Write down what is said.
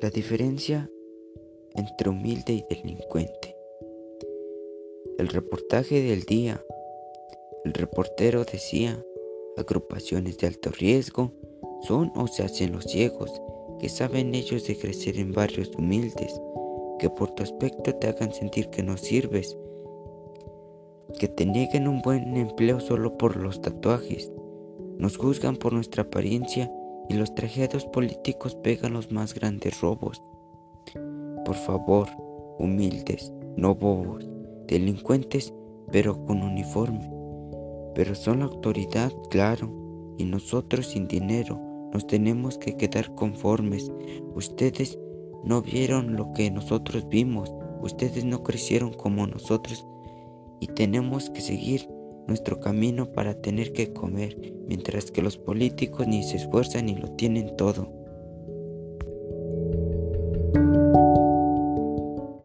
La diferencia entre humilde y delincuente. El reportaje del día. El reportero decía, agrupaciones de alto riesgo son o se hacen los ciegos, que saben ellos de crecer en barrios humildes, que por tu aspecto te hagan sentir que no sirves, que te nieguen un buen empleo solo por los tatuajes, nos juzgan por nuestra apariencia y los trajeados políticos pegan los más grandes robos. Por favor, humildes, no bobos, delincuentes, pero con uniforme. Pero son la autoridad, claro, y nosotros sin dinero nos tenemos que quedar conformes. Ustedes no vieron lo que nosotros vimos, ustedes no crecieron como nosotros y tenemos que seguir nuestro camino para tener que comer, mientras que los políticos ni se esfuerzan ni lo tienen todo.